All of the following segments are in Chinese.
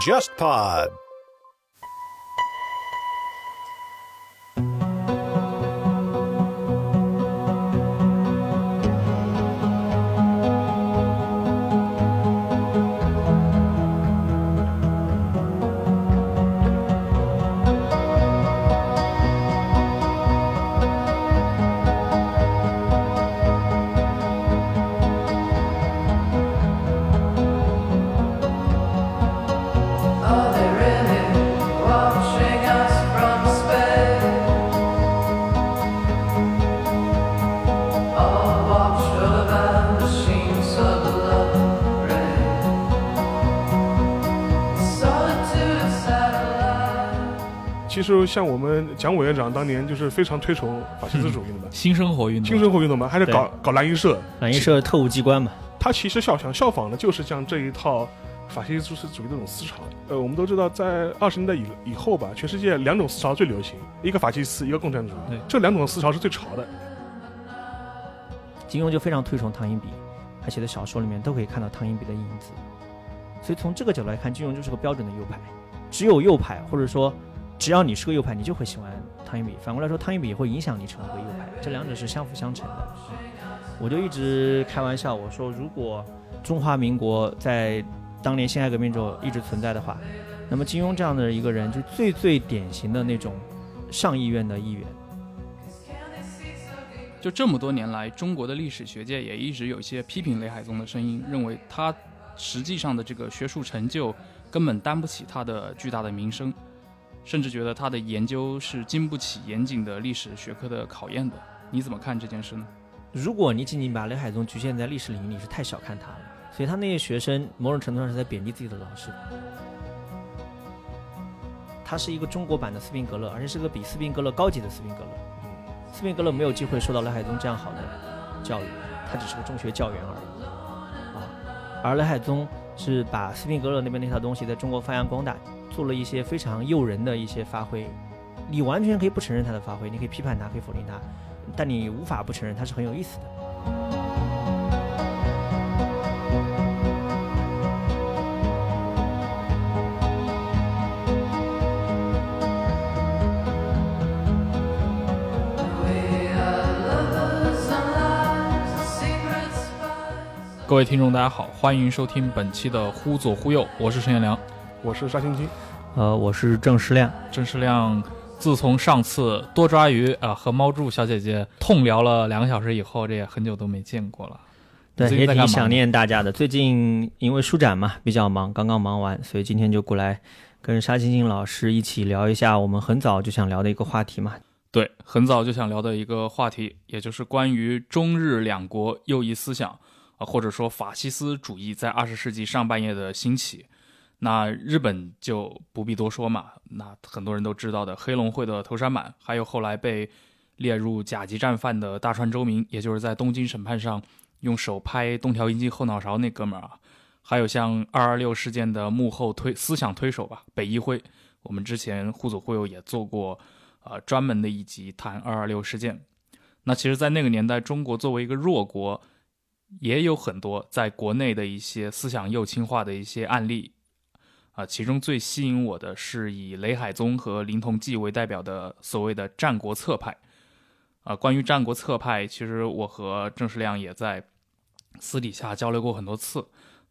JustPod。其实像我们蒋委员长当年就是非常推崇法西斯主义的嘛，新生活运动，新生活运动嘛，还是搞搞蓝衣社，蓝衣社特务机关嘛。他其实效想效仿的就是像这一套法西斯主义这种思潮。呃，我们都知道，在二十年代以以后吧，全世界两种思潮最流行，一个法西斯，一个共产主义，这两种思潮是最潮的。金庸就非常推崇汤因比，他写的小说里面都可以看到汤因比的影子。所以从这个角度来看，金庸就是个标准的右派。只有右派，或者说。只要你是个右派，你就会喜欢汤因比。反过来说，汤因比也会影响你成为一个右派，这两者是相辅相成的。我就一直开玩笑，我说如果中华民国在当年辛亥革命之后一直存在的话，那么金庸这样的一个人，就最最典型的那种上议院的议员。就这么多年来，中国的历史学界也一直有一些批评雷海宗的声音，认为他实际上的这个学术成就根本担不起他的巨大的名声。甚至觉得他的研究是经不起严谨的历史学科的考验的，你怎么看这件事呢？如果你仅仅把雷海宗局限在历史领域，你是太小看他了。所以他那些学生某种程度上是在贬低自己的老师。他是一个中国版的斯宾格勒，而且是个比斯宾格勒高级的斯宾格勒。斯宾格勒没有机会受到雷海宗这样好的教育，他只是个中学教员而已。啊，而雷海宗是把斯宾格勒那边那套东西在中国发扬光大。做了一些非常诱人的一些发挥，你完全可以不承认他的发挥，你可以批判他，可以否定他，但你无法不承认他是很有意思的。各位听众，大家好，欢迎收听本期的《忽左忽右》，我是陈彦良。我是沙青青，呃，我是郑世亮。郑世亮，自从上次多抓鱼啊和猫柱小姐姐痛聊了两个小时以后，这也很久都没见过了。对，也挺想念大家的。最近因为书展嘛，比较忙，刚刚忙完，所以今天就过来跟沙青青老师一起聊一下我们很早就想聊的一个话题嘛。对，很早就想聊的一个话题，也就是关于中日两国右翼思想啊，或者说法西斯主义在二十世纪上半叶的兴起。那日本就不必多说嘛，那很多人都知道的黑龙会的头山满，还有后来被列入甲级战犯的大川周明，也就是在东京审判上用手拍东条英机后脑勺那哥们儿啊，还有像二二六事件的幕后推思想推手吧，北一辉，我们之前互左互右也做过，呃，专门的一集谈二二六事件。那其实，在那个年代，中国作为一个弱国，也有很多在国内的一些思想右倾化的一些案例。啊，其中最吸引我的是以雷海宗和林同济为代表的所谓的战国策派。啊，关于战国策派，其实我和郑世亮也在私底下交流过很多次，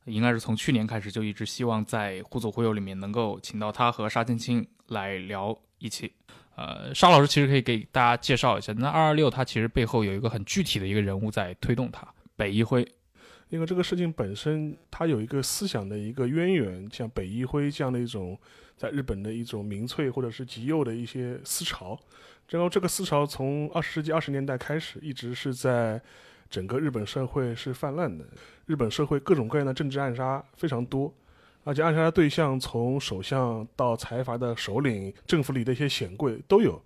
应该是从去年开始就一直希望在互左互右里面能够请到他和沙青青来聊一期。呃，沙老师其实可以给大家介绍一下，那二二六它其实背后有一个很具体的一个人物在推动它，北一辉。因为这个事情本身，它有一个思想的一个渊源，像北一辉这样的一种在日本的一种民粹或者是极右的一些思潮，然后这个思潮从二十世纪二十年代开始，一直是在整个日本社会是泛滥的。日本社会各种各样的政治暗杀非常多，而且暗杀的对象从首相到财阀的首领、政府里的一些显贵都有。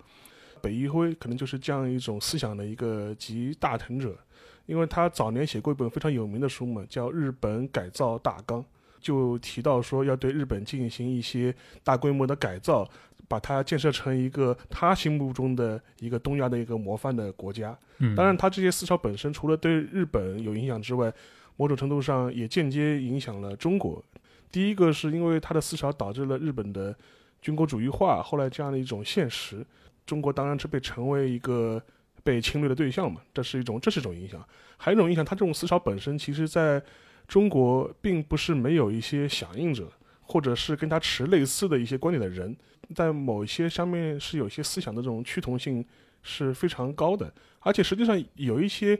北一辉可能就是这样一种思想的一个集大成者。因为他早年写过一本非常有名的书嘛，叫《日本改造大纲》，就提到说要对日本进行一些大规模的改造，把它建设成一个他心目中的一个东亚的一个模范的国家。当然，他这些思潮本身除了对日本有影响之外，某种程度上也间接影响了中国。第一个是因为他的思潮导致了日本的军国主义化，后来这样的一种现实，中国当然是被成为一个被侵略的对象嘛，这是一种这是一种影响。还有一种影响，他这种思潮本身其实在中国并不是没有一些响应者，或者是跟他持类似的一些观点的人，在某一些上面是有一些思想的这种趋同性是非常高的，而且实际上有一些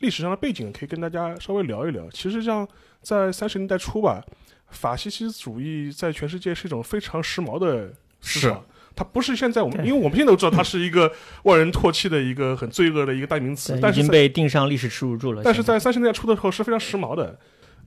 历史上的背景可以跟大家稍微聊一聊。其实像在三十年代初吧，法西斯主义在全世界是一种非常时髦的思是潮。它不是现在我们，因为我们现在都知道它是一个 万人唾弃的一个很罪恶的一个代名词，但是已经被钉上历史耻辱柱了。但是在三十年代初的时候是非常时髦的。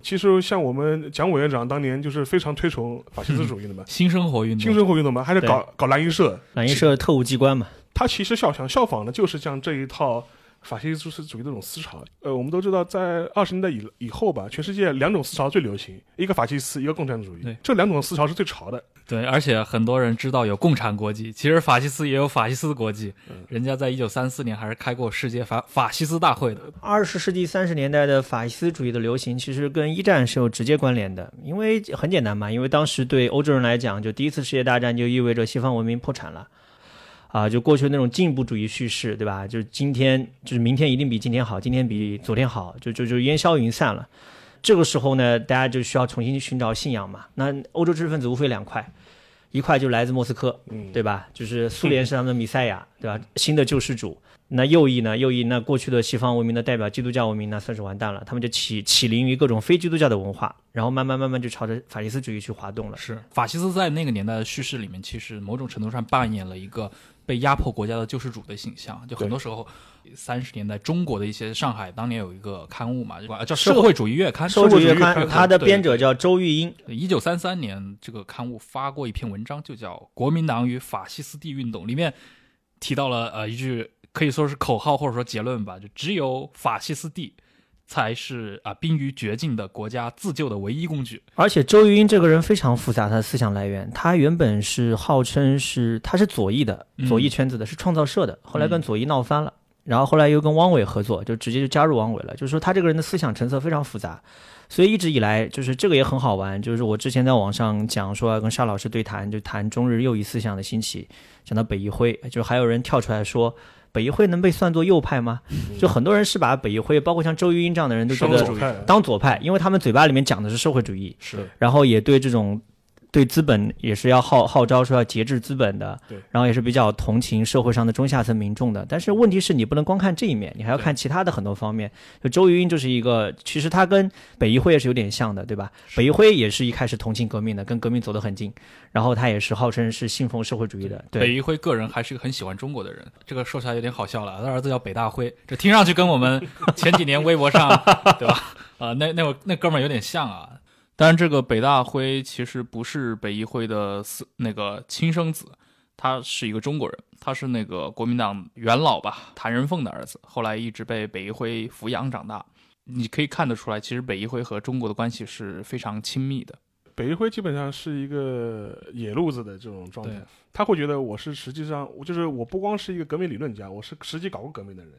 其实像我们蒋委员长当年就是非常推崇法西斯主义的嘛，新生活运动，新生活运动嘛，还是搞搞蓝衣社。蓝衣社特务机关嘛，他其实效想效仿的就是像这一套法西斯主义这种思潮。呃，我们都知道，在二十年代以以后吧，全世界两种思潮最流行，一个法西斯，一个共产主义对。这两种思潮是最潮的。对，而且很多人知道有共产国际，其实法西斯也有法西斯国际，人家在一九三四年还是开过世界法法西斯大会的。二十世纪三十年代的法西斯主义的流行，其实跟一战是有直接关联的。因为很简单嘛，因为当时对欧洲人来讲，就第一次世界大战就意味着西方文明破产了，啊，就过去那种进步主义叙事，对吧？就是今天就是明天一定比今天好，今天比昨天好，就就就烟消云散了。这个时候呢，大家就需要重新寻找信仰嘛。那欧洲知识分子无非两块，一块就来自莫斯科，嗯，对吧？就是苏联 是他们的弥赛亚，对吧？新的救世主。那右翼呢？右翼那过去的西方文明的代表基督教文明，那算是完蛋了。他们就起起灵于各种非基督教的文化，然后慢慢慢慢就朝着法西斯主义去滑动了。是法西斯在那个年代的叙事里面，其实某种程度上扮演了一个被压迫国家的救世主的形象。就很多时候，三十年代中国的一些上海当年有一个刊物嘛，叫《社会主义月刊》。社会主义月刊，它的编者叫周玉英，一九三三年，这个刊物发过一篇文章，就叫《国民党与法西斯地运动》，里面提到了呃一句可以说是口号或者说结论吧，就只有法西斯地才是啊、濒于绝境的国家自救的唯一工具。而且周瑜英这个人非常复杂，他的思想来源，他原本是号称是他是左翼的，嗯左翼圈子的，是创造社的，后来跟左翼闹翻了。然后后来又跟汪伪合作，就直接就加入汪伪了。就是说他这个人的思想成色非常复杂，所以一直以来就是这个也很好玩。就是我之前在网上讲说要跟沙老师对谈，就谈中日右翼思想的兴起，讲到北一辉，就还有人跳出来说北一辉能被算作右派吗？就很多人是把北一辉，包括像周玉英这样的人都觉得。当左派，因为他们嘴巴里面讲的是社会主义，是然后也对这种对资本也是要号号召说要节制资本的，对，然后也是比较同情社会上的中下层民众的。但是问题是你不能光看这一面，你还要看其他的很多方面。就周瑜英就是一个，其实他跟北一辉也是有点像的，对吧？北一辉也是一开始同情革命的，跟革命走得很近，然后他也是号称是信奉社会主义的，对。北一辉个人还是一个很喜欢中国的人，这个说起来有点好笑了。他儿子叫北大辉，这听上去跟我们前几年微博上 对吧？呃，那那会那哥们儿有点像啊。当然，这个北大辉其实不是北一辉的私那个亲生子，他是一个中国人，他是那个国民党元老吧，谭仁凤的儿子，后来一直被北一辉抚养长大。你可以看得出来，其实北一辉和中国的关系是非常亲密的。北一辉基本上是一个野路子的这种状态，他会觉得我是实际上，我就是我不光是一个革命理论家，我是实际搞过革命的人。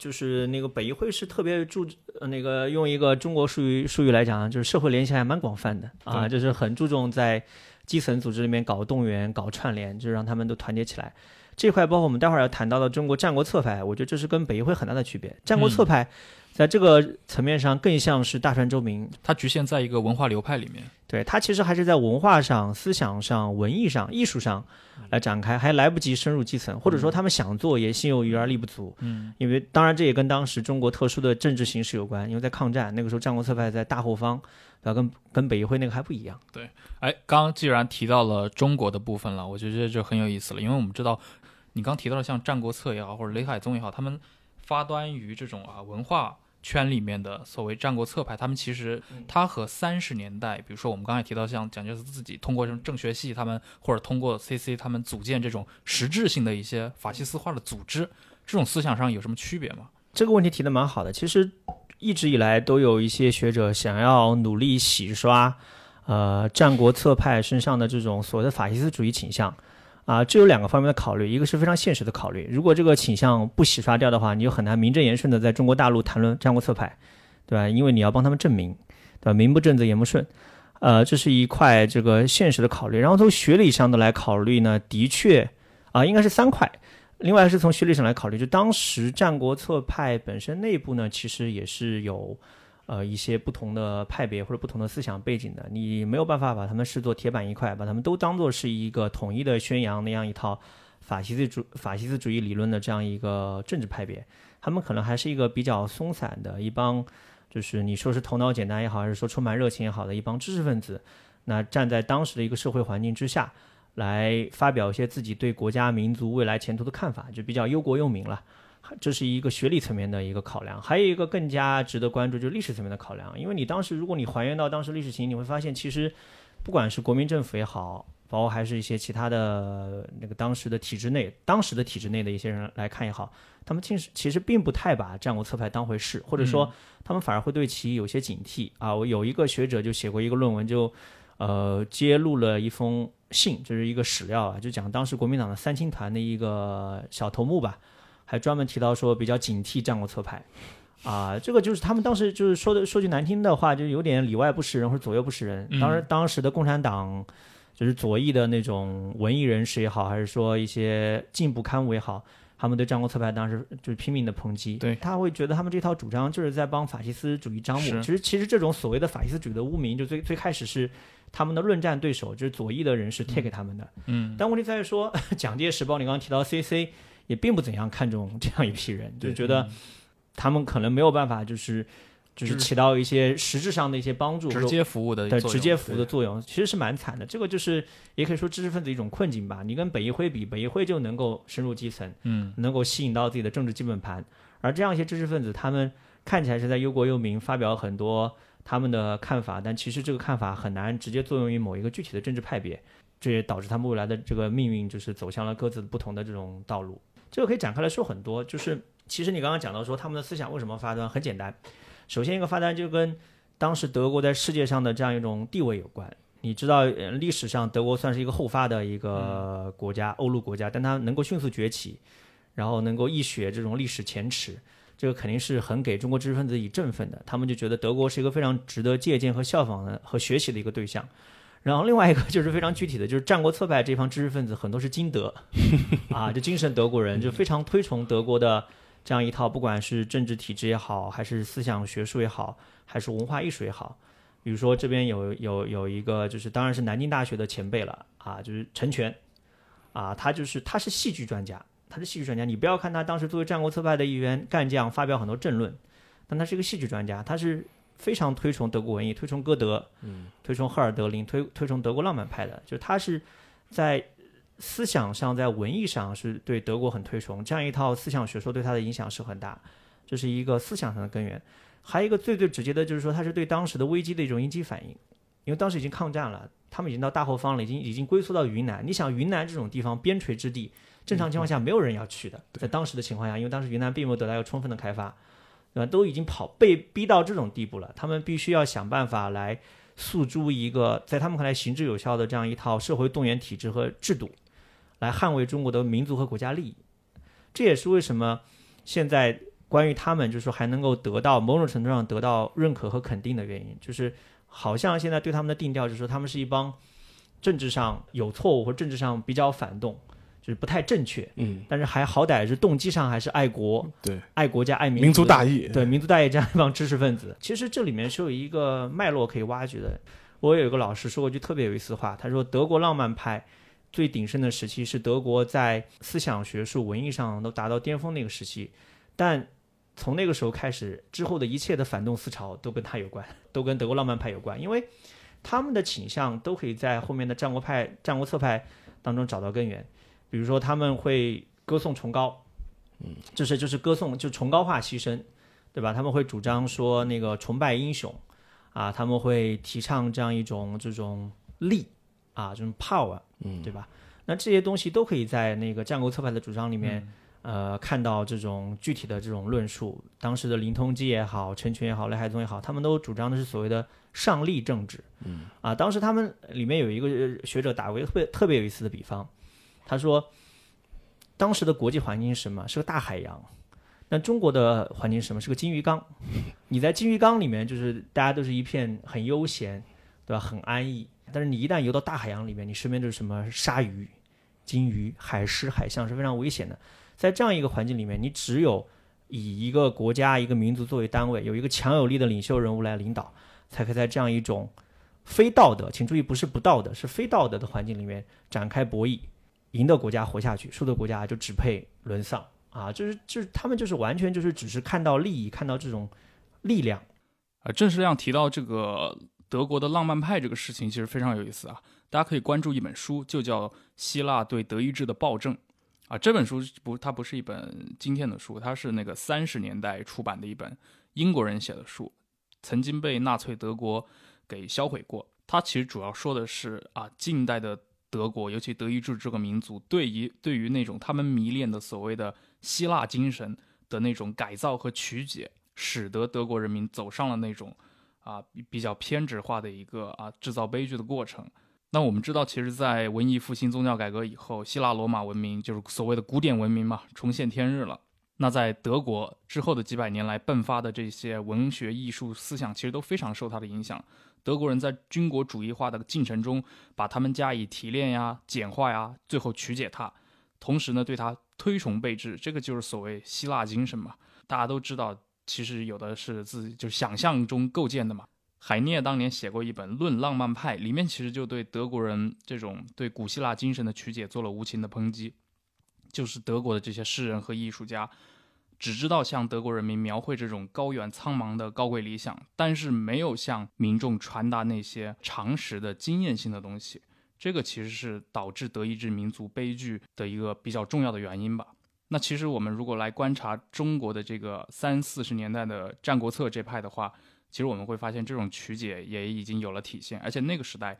就是那个北一会是特别注呃那个用一个中国术语术语来讲，就是社会联系还蛮广泛的啊，就是很注重在基层组织里面搞动员、搞串联，就是让他们都团结起来。这块包括我们待会儿要谈到的中国战国策派，我觉得这是跟北一会很大的区别。战国策派在这个层面上更像是大川周明，它局限在一个文化流派里面。对他其实还是在文化上、思想上、文艺上、艺术上来展开，还来不及深入基层，或者说他们想做也心有余而力不足。嗯，因为当然这也跟当时中国特殊的政治形势有关，因为在抗战那个时候，战国策派在大后方，对吧？跟跟北议会那个还不一样。对哎，刚刚既然提到了中国的部分了，我觉得这就很有意思了，因为我们知道，你刚提到的像《战国策》也好，或者雷海宗也好，他们发端于这种啊文化圈里面的所谓战国策派，他们其实他和三十年代，比如说我们刚才提到像蒋介石自己通过这种政学系，他们或者通过 CC 他们组建这种实质性的一些法西斯化的组织，这种思想上有什么区别吗？这个问题提的蛮好的。其实一直以来都有一些学者想要努力洗刷，呃，战国策派身上的这种所谓的法西斯主义倾向。啊，这有两个方面的考虑，一个是非常现实的考虑，如果这个倾向不洗刷掉的话，你就很难名正言顺的在中国大陆谈论战国策派，对吧？因为你要帮他们证明，对吧？名不正则言不顺，呃，这是一块这个现实的考虑。然后从学理上的来考虑呢，的确啊，应该是三块。另外是从学历上来考虑，就当时战国策派本身内部呢，其实也是有呃一些不同的派别或者不同的思想背景的。你没有办法把他们视作铁板一块，把他们都当做是一个统一的宣扬那样一套法西斯主法西斯主义理论的这样一个政治派别。他们可能还是一个比较松散的一帮，就是你说是头脑简单也好，还是说充满热情也好的一帮知识分子。那站在当时的一个社会环境之下。来发表一些自己对国家民族未来前途的看法，就比较忧国忧民了。这是一个学历层面的一个考量，还有一个更加值得关注，就是历史层面的考量。因为你当时，如果你还原到当时历史情形，你会发现，其实不管是国民政府也好，包括还是一些其他的那个当时的体制内，当时的体制内的一些人来看也好，他们其实其实并不太把战国策派当回事，或者说他们反而会对其有些警惕啊。我有一个学者就写过一个论文，就呃揭露了一封。信就是一个史料啊，就讲当时国民党的三青团的一个小头目吧，还专门提到说比较警惕战国策派，啊，这个就是他们当时就是说的说句难听的话，就有点里外不是人或者左右不是人。当时当时的共产党就是左翼的那种文艺人士也好，还是说一些进步刊物也好，他们对战国策派当时就是拼命的抨击。对，他会觉得他们这套主张就是在帮法西斯主义张目。其实其实这种所谓的法西斯主义的污名，就最最开始是。他们的论战对手就是左翼的人士贴给他们的，嗯，但问题在于说，《蒋介石报》你刚刚提到 CC 也并不怎样看重这样一批人，就觉得他们可能没有办法，就是就是起到一些实质上的一些帮助，直接服务的对直接服务的作用，其实是蛮惨的。这个就是也可以说知识分子一种困境吧。你跟北议会比，北议会就能够深入基层，嗯，能够吸引到自己的政治基本盘，而这样一些知识分子，他们看起来是在忧国忧民，发表很多。他们的看法，但其实这个看法很难直接作用于某一个具体的政治派别，这也导致他们未来的这个命运就是走向了各自不同的这种道路。这个可以展开来说很多，就是其实你刚刚讲到说他们的思想为什么发端，很简单，首先一个发端就跟当时德国在世界上的这样一种地位有关。你知道，历史上德国算是一个后发的一个国家，欧陆国家，但它能够迅速崛起，然后能够一雪这种历史前耻。这个肯定是很给中国知识分子以振奋的，他们就觉得德国是一个非常值得借鉴和效仿的和学习的一个对象。然后另外一个就是非常具体的，就是战国策派这方知识分子很多是金德 啊，就精神德国人，就非常推崇德国的这样一套，不管是政治体制也好，还是思想学术也好，还是文化艺术也好。比如说这边有有有一个，就是当然是南京大学的前辈了啊，就是陈全啊，他就是他是戏剧专家。他是戏剧专家，你不要看他当时作为战国策派的一员干将，发表很多政论，但他是一个戏剧专家，他是非常推崇德国文艺，推崇歌德，嗯，推崇赫尔德林，推推崇德国浪漫派的，就是他是在思想上，在文艺上是对德国很推崇，这样一套思想学说对他的影响是很大，这是一个思想上的根源。还有一个最最直接的就是说，他是对当时的危机的一种应激反应，因为当时已经抗战了，他们已经到大后方了，已经已经龟缩到云南，你想云南这种地方边陲之地。正常情况下没有人要去的，在当时的情况下，因为当时云南并没有得到一个充分的开发，对吧？都已经跑被逼到这种地步了，他们必须要想办法来诉诸一个在他们看来行之有效的这样一套社会动员体制和制度，来捍卫中国的民族和国家利益。这也是为什么现在关于他们就是说还能够得到某种程度上得到认可和肯定的原因，就是好像现在对他们的定调就是说他们是一帮政治上有错误或政治上比较反动。就是不太正确，嗯，但是还好歹是动机上还是爱国，对，爱国家爱民，民族大义，对，民族大义这样一帮知识分子，其实这里面是有一个脉络可以挖掘的。我有一个老师说过一句特别有意思的话，他说德国浪漫派最鼎盛的时期是德国在思想学术、文艺上都达到巅峰那个时期，但从那个时候开始之后的一切的反动思潮都跟他有关，都跟德国浪漫派有关，因为他们的倾向都可以在后面的战国派、战国策派当中找到根源。比如说他们会歌颂崇高，嗯，就是就是歌颂就崇高化牺牲，对吧？他们会主张说那个崇拜英雄，啊，他们会提倡这样一种这种力啊，这种 power，嗯，对吧？那这些东西都可以在那个战国策派的主张里面，呃，看到这种具体的这种论述。当时的林通基也好，陈群也好，雷海宗也好，他们都主张的是所谓的上力政治，嗯，啊，当时他们里面有一个学者打过一个特别特别有意思的比方。他说，当时的国际环境是什么？是个大海洋，那中国的环境是什么？是个金鱼缸。你在金鱼缸里面，就是大家都是一片很悠闲，对吧？很安逸。但是你一旦游到大海洋里面，你身边就是什么鲨鱼、金鱼、海狮、海象是非常危险的。在这样一个环境里面，你只有以一个国家、一个民族作为单位，有一个强有力的领袖人物来领导，才可以在这样一种非道德，请注意不是不道德，是非道德的环境里面展开博弈，赢的国家活下去，输的国家就只配沦丧啊！就是就是他们就是完全就是只是看到利益，看到这种力量。啊，郑世亮提到这个德国的浪漫派这个事情，其实非常有意思啊。大家可以关注一本书，就叫《希腊对德意志的暴政》啊。这本书不，它不是一本今天的书，它是那个三十年代出版的一本英国人写的书，曾经被纳粹德国给销毁过。它其实主要说的是啊，近代的德国，尤其德意志这个民族，对于对于那种他们迷恋的所谓的希腊精神的那种改造和曲解。使得德国人民走上了那种啊比较偏执化的一个啊制造悲剧的过程。那我们知道，其实，在文艺复兴、宗教改革以后，希腊罗马文明就是所谓的古典文明嘛，重现天日了。那在德国之后的几百年来迸发的这些文学艺术思想，其实都非常受它的影响。德国人在军国主义化的进程中，把他们加以提炼呀、简化呀，最后曲解它，同时呢，对它推崇备至。这个就是所谓希腊精神嘛。大家都知道。其实有的是自己就是想象中构建的嘛。海涅当年写过一本《论浪漫派》，里面其实就对德国人这种对古希腊精神的曲解做了无情的抨击。就是德国的这些诗人和艺术家，只知道向德国人民描绘这种高远苍茫的高贵理想，但是没有向民众传达那些常识的经验性的东西。这个其实是导致德意志民族悲剧的一个比较重要的原因吧。那其实我们如果来观察中国的这个三四十年代的《战国策》这派的话，其实我们会发现这种曲解也已经有了体现，而且那个时代，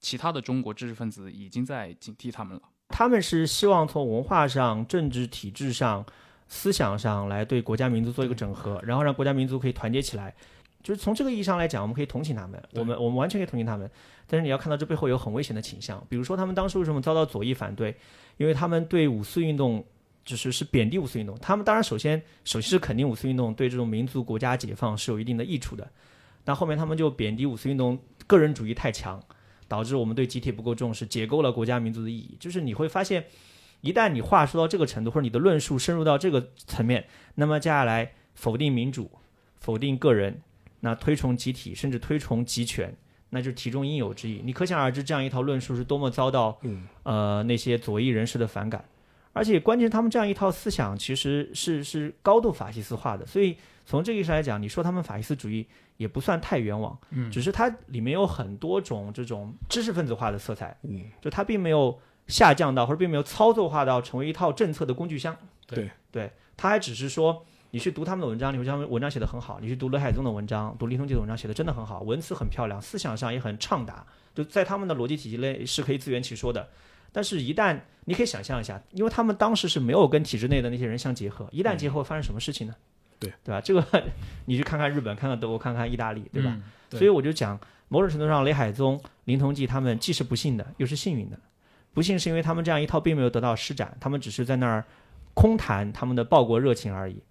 其他的中国知识分子已经在警惕他们了。他们是希望从文化上、政治体制上、思想上来对国家民族做一个整合，然后让国家民族可以团结起来。就是从这个意义上来讲，我们可以同情他们，我们我们完全可以同情他们。但是你要看到这背后有很危险的倾向，比如说他们当时为什么遭到左翼反对？因为他们对五四运动。就是是贬低五四运动，他们当然首先首先是肯定五四运动对这种民族国家解放是有一定的益处的，但后面他们就贬低五四运动个人主义太强，导致我们对集体不够重视，解构了国家民族的意义。就是你会发现，一旦你话说到这个程度，或者你的论述深入到这个层面，那么接下来否定民主、否定个人，那推崇集体，甚至推崇集权，那就是题中应有之意。你可想而知，这样一套论述是多么遭到呃那些左翼人士的反感。而且关键，他们这样一套思想其实是是高度法西斯化的，所以从这个意义上来讲，你说他们法西斯主义也不算太冤枉，嗯，只是它里面有很多种这种知识分子化的色彩，嗯，就它并没有下降到或者并没有操作化到成为一套政策的工具箱，对对，他还只是说你去读他们的文章，你会他们文章写得很好，你去读雷海宗的文章，读林同济的文章写得真的很好，文词很漂亮，思想上也很畅达，就在他们的逻辑体系内是可以自圆其说的。但是，一旦你可以想象一下，因为他们当时是没有跟体制内的那些人相结合，一旦结合，发生什么事情呢？对对吧？这个你去看看日本，看看德国，看看意大利，对吧？所以我就讲，某种程度上，雷海宗、林同济他们既是不幸的，又是幸运的。不幸是因为他们这样一套并没有得到施展，他们只是在那儿空谈他们的报国热情而已。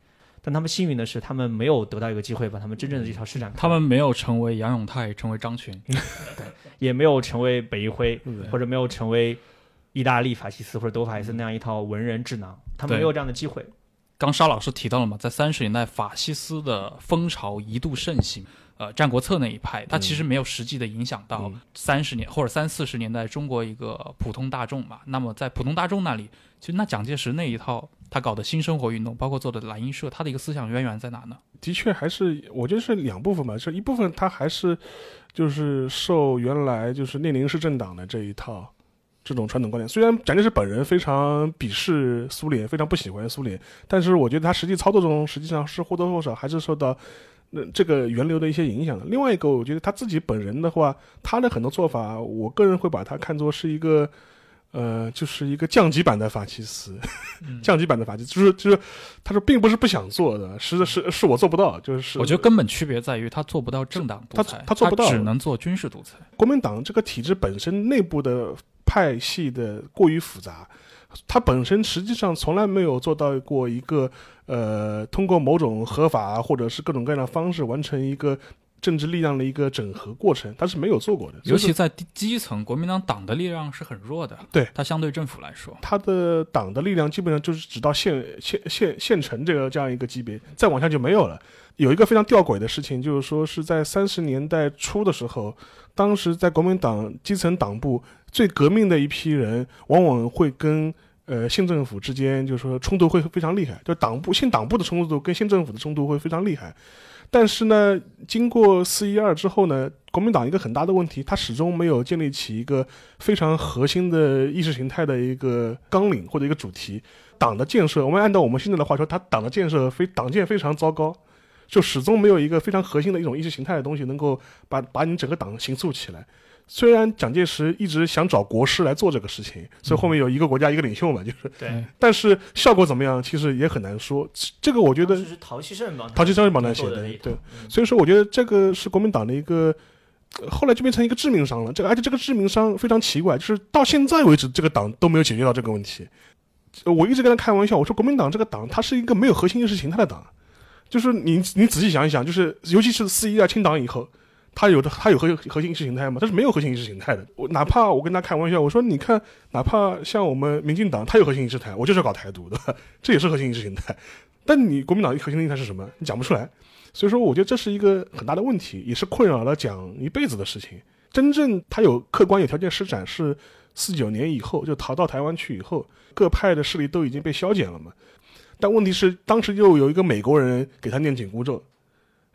但他们幸运的是，他们没有得到一个机会把他们真正的这套施展。他们没有成为杨永泰，成为张群，也没有成为北一辉，或者没有成为。意大利法西斯或者德法西斯那样一套文人智囊，他们没有这样的机会。刚沙老师提到了嘛，在三十年代法西斯的风潮一度盛行，呃，《战国策》那一派，它其实没有实际的影响到三十年或者三四十年代中国一个普通大众嘛。那么在普通大众那里，其实那蒋介石那一套他搞的新生活运动，包括做的蓝衣社，他的一个思想渊源在哪呢？的确还是我觉得是两部分吧，是一部分他还是就是受原来就是列宁式政党的这一套。这种传统观念，虽然蒋介石本人非常鄙视苏联，非常不喜欢苏联，但是我觉得他实际操作中，实际上是或多或少还是受到那这个源流的一些影响的。另外一个，我觉得他自己本人的话，他的很多做法，我个人会把它看作是一个，呃，就是一个降级版的法西斯，降级版的法西斯，就是就是，他说并不是不想做的，是是是我做不到，就是我觉得根本区别在于他做不到政党独裁，他做不到，只能做军事独裁。国民党这个体制本身内部的。派系的过于复杂，它本身实际上从来没有做到过一个呃，通过某种合法或者是各种各样的方式完成一个政治力量的一个整合过程，它是没有做过的。尤其在基基层，国民党党的力量是很弱的，对它相对政府来说，它的党的力量基本上就是只到县县县县城这个这样一个级别，再往下就没有了。有一个非常吊诡的事情，就是说是在三十年代初的时候，当时在国民党基层党部最革命的一批人，往往会跟呃县政府之间，就是说冲突会非常厉害，就党部县党部的冲突度跟县政府的冲突会非常厉害。但是呢，经过四一二之后呢，国民党一个很大的问题，它始终没有建立起一个非常核心的意识形态的一个纲领或者一个主题。党的建设，我们按照我们现在的话说，它党的建设非党建非常糟糕，就始终没有一个非常核心的一种意识形态的东西能够把把你整个党形塑起来。虽然蒋介石一直想找国师来做这个事情，所以后面有一个国家一个领袖嘛，就是，对，但是效果怎么样，其实也很难说。这个我觉得是陶希圣帮他陶其生帮他写的对，嗯所以说我觉得这个是国民党的一个。呃后来就变成一个致命伤了，这个而且这个致命伤非常奇怪，就是到现在为止，这个党都没有解决到这个问题。呃我一直跟他开玩笑，我说国民党这个党，它是一个没有核心意识形态的党，就是你你仔细想一想，就是尤其是四一二清党以后，它有的它有核核心意识形态吗？它是没有核心意识形态的。我哪怕我跟他开玩笑，我说你看，哪怕像我们民进党，它有核心意识形态，我就是搞台独的，这也是核心意识形态。但你国民党核心意识形态是什么？你讲不出来。所以说，我觉得这是一个很大的问题，也是困扰了蒋一辈子的事情。真正他有客观有条件施展是四九年以后，就逃到台湾去以后，各派的势力都已经被消减了嘛。但问题是，当时又有一个美国人给他念紧箍咒。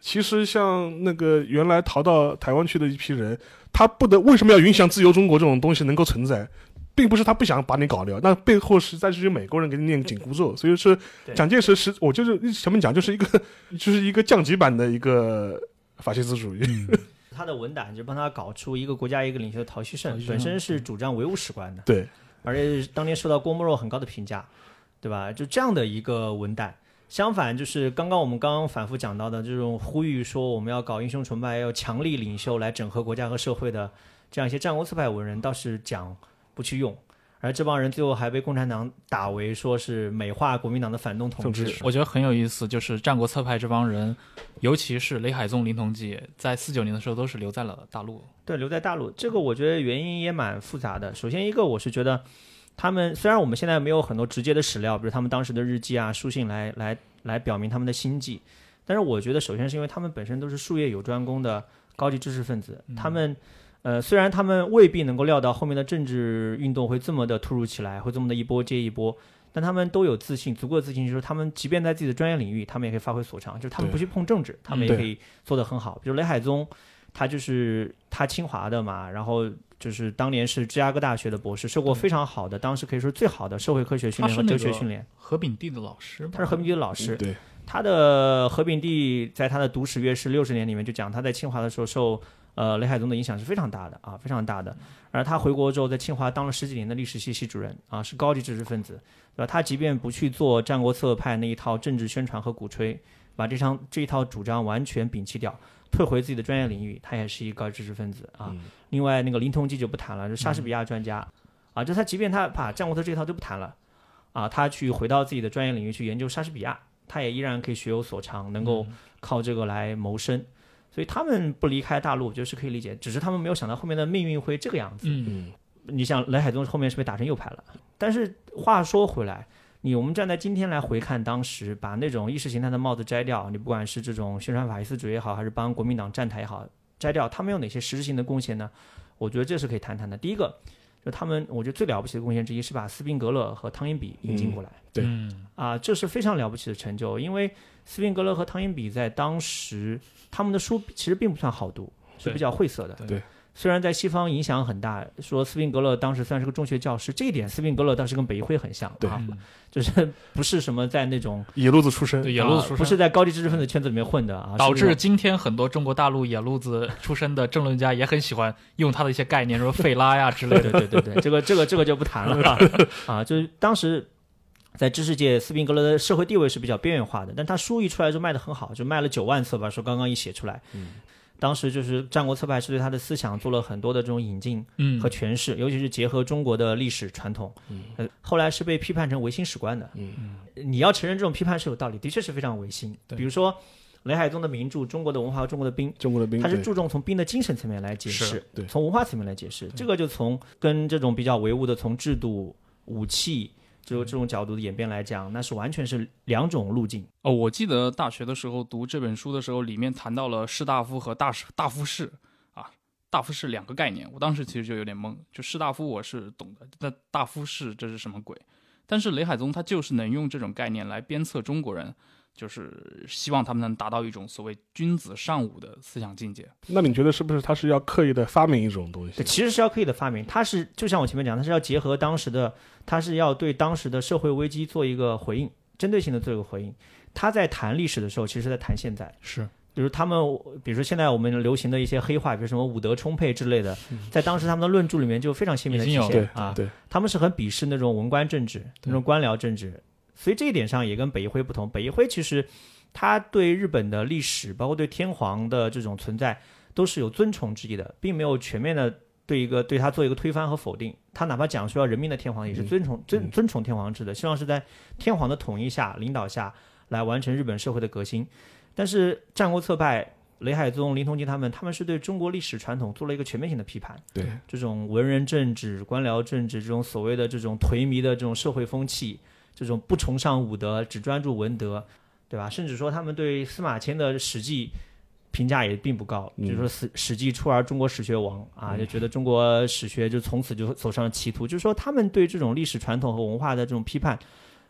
其实像那个原来逃到台湾去的一批人，他不得为什么要影响自由中国这种东西能够存在，并不是他不想把你搞掉，那背后实在是有美国人给你念紧箍咒，所以是蒋介石是，我就是前面讲就是一个就是一个降级版的一个法西斯主义。他的文胆就帮他搞出一个国家一个领袖陶希，圣本身是主张唯物史观的，对，而且当年受到郭沫若很高的评价，对吧？就这样的一个文胆。相反，就是刚刚我们刚刚反复讲到的这种呼吁说我们要搞英雄崇拜，要强力领袖来整合国家和社会的这样一些战国策派文人，倒是讲不去用，而这帮人最后还被共产党打为说是美化国民党的反动统治我觉得很有意思，就是战国策派这帮人，尤其是雷海宗、林同济，在四九年的时候都是留在了大陆。对，留在大陆，这个我觉得原因也蛮复杂的。首先一个，我是觉得他们虽然我们现在没有很多直接的史料，比如他们当时的日记啊、书信来来来表明他们的心迹，但是我觉得首先是因为他们本身都是术业有专攻的高级知识分子，他们。呃，虽然他们未必能够料到后面的政治运动会这么的突如其来，会这么的一波接一波，但他们都有自信，足够的自信，就是他们即便在自己的专业领域，他们也可以发挥所长，就是他们不去碰政治，他们嗯也可以做得很好。比如雷海宗，他就是他清华的嘛，然后就是当年是芝加哥大学的博士，受过非常好的，当时可以说最好的社会科学训练和哲学训练。何炳棣的老师，他是何炳棣的老师，对，他的何炳棣在他的《读史阅是六十年》里面就讲，他在清华的时候受呃雷海东的影响是非常大的啊，非常大的。而他回国之后，在清华当了十几年的历史系系主任啊，是高级知识分子，对吧？他即便不去做战国策派那一套政治宣传和鼓吹，把这场这一套主张完全摒弃掉，退回自己的专业领域，他也是一个知识分子啊。嗯另外那个林同济就不谈了，就莎士比亚专家、啊，就他即便他把战国策这一套都不谈了啊，他去回到自己的专业领域去研究莎士比亚，他也依然可以学有所长，能够靠这个来谋生。所以他们不离开大陆，我觉得是可以理解，只是他们没有想到后面的命运会这个样子。嗯，嗯，你像雷海宗后面是被打成右派了，但是话说回来，你我们站在今天来回看当时，把那种意识形态的帽子摘掉，你不管是这种宣传法西斯主义也好，还是帮国民党站台也好，摘掉，他们有哪些实质性的贡献呢？我觉得这是可以谈谈的。第一个，就他们，我觉得最了不起的贡献之一是把斯宾格勒和汤因比引进过来。对嗯啊，这是非常了不起的成就，因为斯宾格勒和汤因比在当时他们的书其实并不算好读，是比较晦涩的。对虽然在西方影响很大，说斯宾格勒当时算是个中学教师，这一点斯宾格勒倒是跟北一辉很像对啊，嗯就是不是什么在那种野路子出身，野路子出身啊不是在高级知识分子圈子里面混的啊，导致今天很多中国大陆野路子出身的政论家也很喜欢用他的一些概念，什么费拉呀之类的。对对对对，这个这个这个就不谈了啊 啊，就是当时。在知识界，斯宾格勒的社会地位是比较边缘化的，但他书一出来就卖得很好，就卖了九万册吧，说刚刚一写出来。当时就是战国策派是对他的思想做了很多的这种引进嗯和诠释，尤其是结合中国的历史传统。呃，后来是被批判成唯心史观的。嗯你要承认这种批判是有道理，的确是非常唯心。比如说雷海宗的名著《中国的文化和中国的兵》，中国的兵对它是注重从兵的精神层面来解释，对从文化层面来解释。这个就从跟这种比较唯物的从制度、武器就这种角度的演变来讲，那是完全是两种路径。哦，我记得大学的时候读这本书的时候，里面谈到了士大夫和大大夫士啊，大夫士两个概念。我当时其实就有点懵，就士大夫我是懂的，那大夫士这是什么鬼？但是雷海宗他就是能用这种概念来鞭策中国人，就是希望他们能达到一种所谓君子尚武的思想境界。那你觉得是不是他是要刻意的发明一种东西对，？其实是要刻意的发明，他是就像我前面讲，他是要结合当时的，他是要对当时的社会危机做一个回应，针对性的做一个回应。他在谈历史的时候，其实是在谈现在。是，比如他们，比如说现在我们流行的一些黑话，比如什么武德充沛之类的，在当时他们的论著里面就非常鲜明的体现啊。对，他们是很鄙视那种文官政治、那种官僚政治，所以这一点上也跟北一辉不同。北一辉其实他对日本的历史，包括对天皇的这种存在，都是有尊崇之意的，并没有全面的对一个对他做一个推翻和否定。他哪怕讲说要人民的天皇，也是尊崇、尊尊崇天皇制的，希望是在天皇的统一下、领导下来完成日本社会的革新。但是战国策派。雷海宗、林同济他们，他们是对中国历史传统做了一个全面性的批判。对这种文人政治、官僚政治，这种所谓的这种颓靡的这种社会风气，这种不崇尚武德，只专注文德，对吧？甚至说他们对司马迁的《史记》评价也并不高，就是说《史史记》出而中国史学亡啊，就觉得中国史学就从此就走上了歧途。就是说，他们对这种历史传统和文化的这种批判。